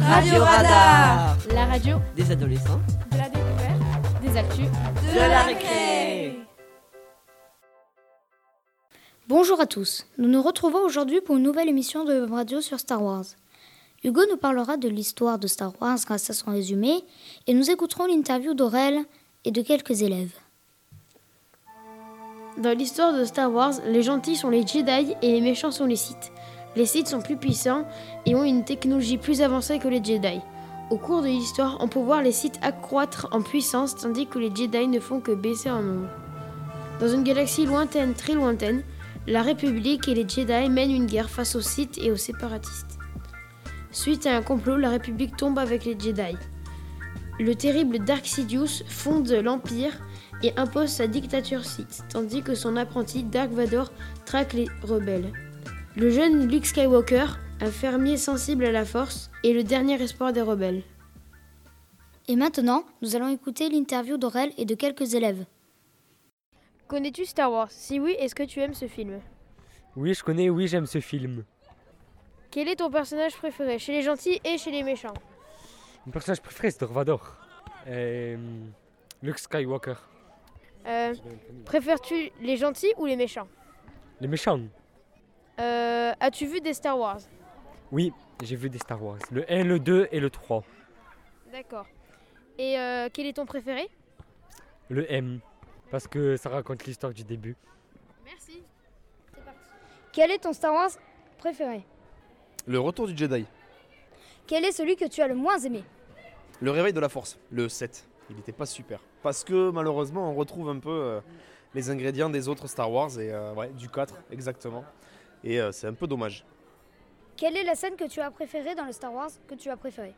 Radio Radar La radio Des adolescents. de la découverte, des actus, de la récré. Bonjour à tous, nous nous retrouvons aujourd'hui pour une nouvelle émission de Radio sur Star Wars. Hugo nous parlera de l'histoire de Star Wars grâce à son résumé et nous écouterons l'interview d'Aurel et de quelques élèves. Dans l'histoire de Star Wars, les gentils sont les Jedi et les méchants sont les Sith. Les Sith sont plus puissants et ont une technologie plus avancée que les Jedi. Au cours de l'histoire, on peut voir les Sith accroître en puissance tandis que les Jedi ne font que baisser en nombre. Dans une galaxie lointaine, très lointaine, la République et les Jedi mènent une guerre face aux Sith et aux séparatistes. Suite à un complot, la République tombe avec les Jedi. Le terrible Dark Sidious fonde l'Empire et impose sa dictature Sith, tandis que son apprenti Dark Vador traque les rebelles. Le jeune Luke Skywalker, un fermier sensible à la force, est le dernier espoir des rebelles. Et maintenant, nous allons écouter l'interview d'Aurel et de quelques élèves. Connais-tu Star Wars? Si oui, est-ce que tu aimes ce film? Oui, je connais, oui, j'aime ce film. Quel est ton personnage préféré chez les gentils et chez les méchants? Mon personnage préféré, c'est Darth Vader. Euh, Luke Skywalker. Euh, Préfères-tu les gentils ou les méchants Les méchants. Euh, As-tu vu des Star Wars Oui, j'ai vu des Star Wars. Le 1, le 2 et le 3. D'accord. Et euh, quel est ton préféré Le M. Parce que ça raconte l'histoire du début. Merci. Quel est ton Star Wars préféré Le retour du Jedi. Quel est celui que tu as le moins aimé Le réveil de la force. Le 7. Il n'était pas super. Parce que malheureusement, on retrouve un peu euh, les ingrédients des autres Star Wars. Et euh, ouais, du 4, exactement. Et euh, c'est un peu dommage. Quelle est la scène que tu as préférée dans le Star Wars que tu as préférée?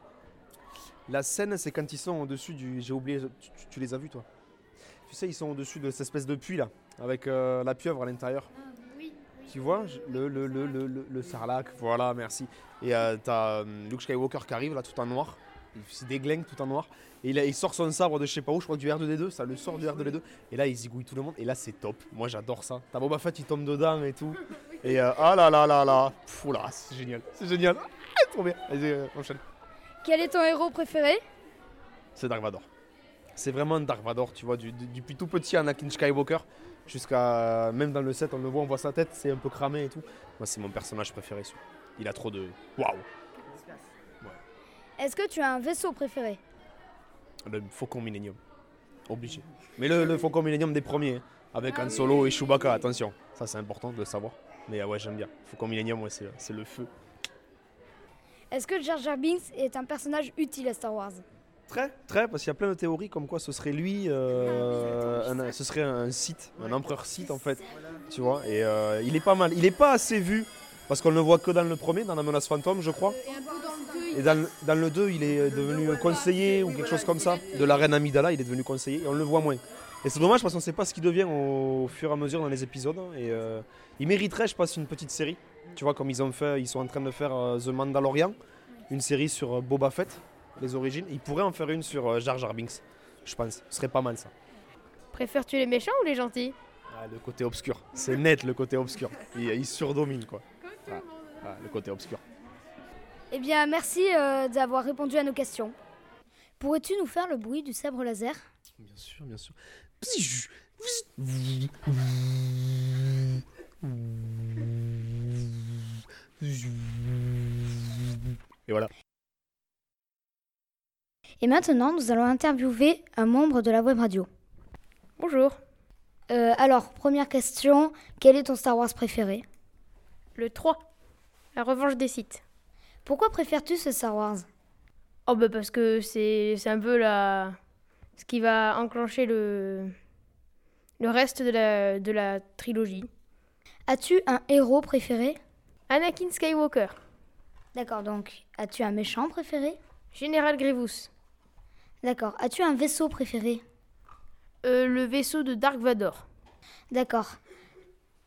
La scène, c'est quand ils sont au-dessus du. J'ai oublié. Tu, tu- tu les as vus, toi? Tu sais, ils sont au-dessus de cette espèce de puits là. Avec la pieuvre à l'intérieur. Tu vois le, le, le, le, le, le sarlac. Voilà, merci. Et t'as Luke Skywalker qui arrive là, tout en noir. Il se déglingue tout en noir. Et il, a- il sort son sabre de je sais pas où, je crois que du R2D2. Ça le sort du R2D2. Et là, il zigouille tout le monde. Et là, c'est top. Moi, j'adore ça. T'as Boba Fett, il tombe dedans et tout. Et euh, ah là là là là. Pff, là, c'est génial. C'est génial. Ah, trop bien. Vas-y, euh, enchaîne. Quel est ton héros préféré? C'est Dark Vador. C'est vraiment Dark Vador, tu vois, du- du- depuis tout petit Anakin Skywalker jusqu'à. Même dans le set, on le voit, on voit sa tête, c'est un peu cramé et tout. Moi, c'est mon personnage préféré. Il a trop de. Waouh Est-ce que tu as un vaisseau préféré? Le Faucon Millennium. Obligé. Mais le, le Faucon Millennium des premiers, hein, avec Han Solo et Chewbacca, attention. Ça, c'est important de le savoir. Mais euh, ouais, j'aime bien. Faucon Millennium, ouais, c'est c'est le feu. Est-ce que Jar Jar Binks est un personnage utile à Star Wars? Très, très, parce qu'il y a plein de théories comme quoi ce serait lui, euh, un- ce serait un Sith, un empereur Sith en fait, tu vois. Et euh, il est pas mal, il est pas assez vu parce qu'on ne le voit que dans le premier, dans la menace fantôme, je crois. Et dans, le- dans le 2, il est devenu conseiller ou quelque chose comme ça de la reine Amidala, il est devenu conseiller et on le voit moins. Et c'est dommage parce qu'on ne sait pas ce qu'il devient au fur et à mesure dans les épisodes. Et euh, il mériterait, je pense, une petite série. Tu vois, comme ils ont fait, ils sont en train de faire euh, The Mandalorian, une série sur euh, Boba Fett, les origines. Ils pourraient en faire une sur euh, Jar Jar Binks, je pense. Ce serait pas mal ça. Préfères-tu les méchants ou les gentils? Ah, le côté obscur, c'est net le côté obscur. Il, il surdomine quoi. Le côté obscur. Eh bien, merci euh, d'avoir répondu à nos questions. Pourrais-tu nous faire le bruit du sabre laser? Bien sûr, bien sûr. Et voilà. Et maintenant, nous allons interviewer un membre de la web radio. Bonjour. Euh, alors, première question, quel est ton Star Wars préféré? Le 3. La revanche des Sith. Pourquoi préfères-tu ce Star Wars? Oh bah parce que c'est un peu la ce qui va enclencher le le reste de la de la trilogie. As-tu un héros préféré? Anakin Skywalker, D'accord, donc as-tu un méchant préféré? Général Grievous, D'accord, as-tu un vaisseau préféré? Euh, le vaisseau de Dark Vador. D'accord.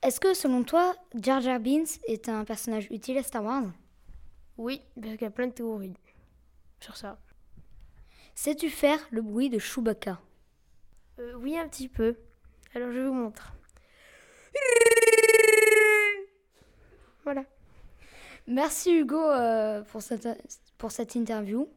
Est-ce que selon toi, Jar Jar Binks est un personnage utile à Star Wars? Oui, parce qu'il y a plein de théories sur ça. Sais-tu faire le bruit de Chewbacca? Euh, oui, un petit peu. Alors je vous montre. Voilà. Merci Hugo euh, pour, cette, pour cette interview.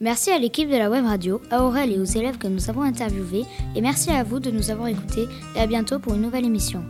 Merci à l'équipe de la web radio, à Aurel et aux élèves que nous avons interviewés, et merci à vous de nous avoir écoutés, et à bientôt pour une nouvelle émission.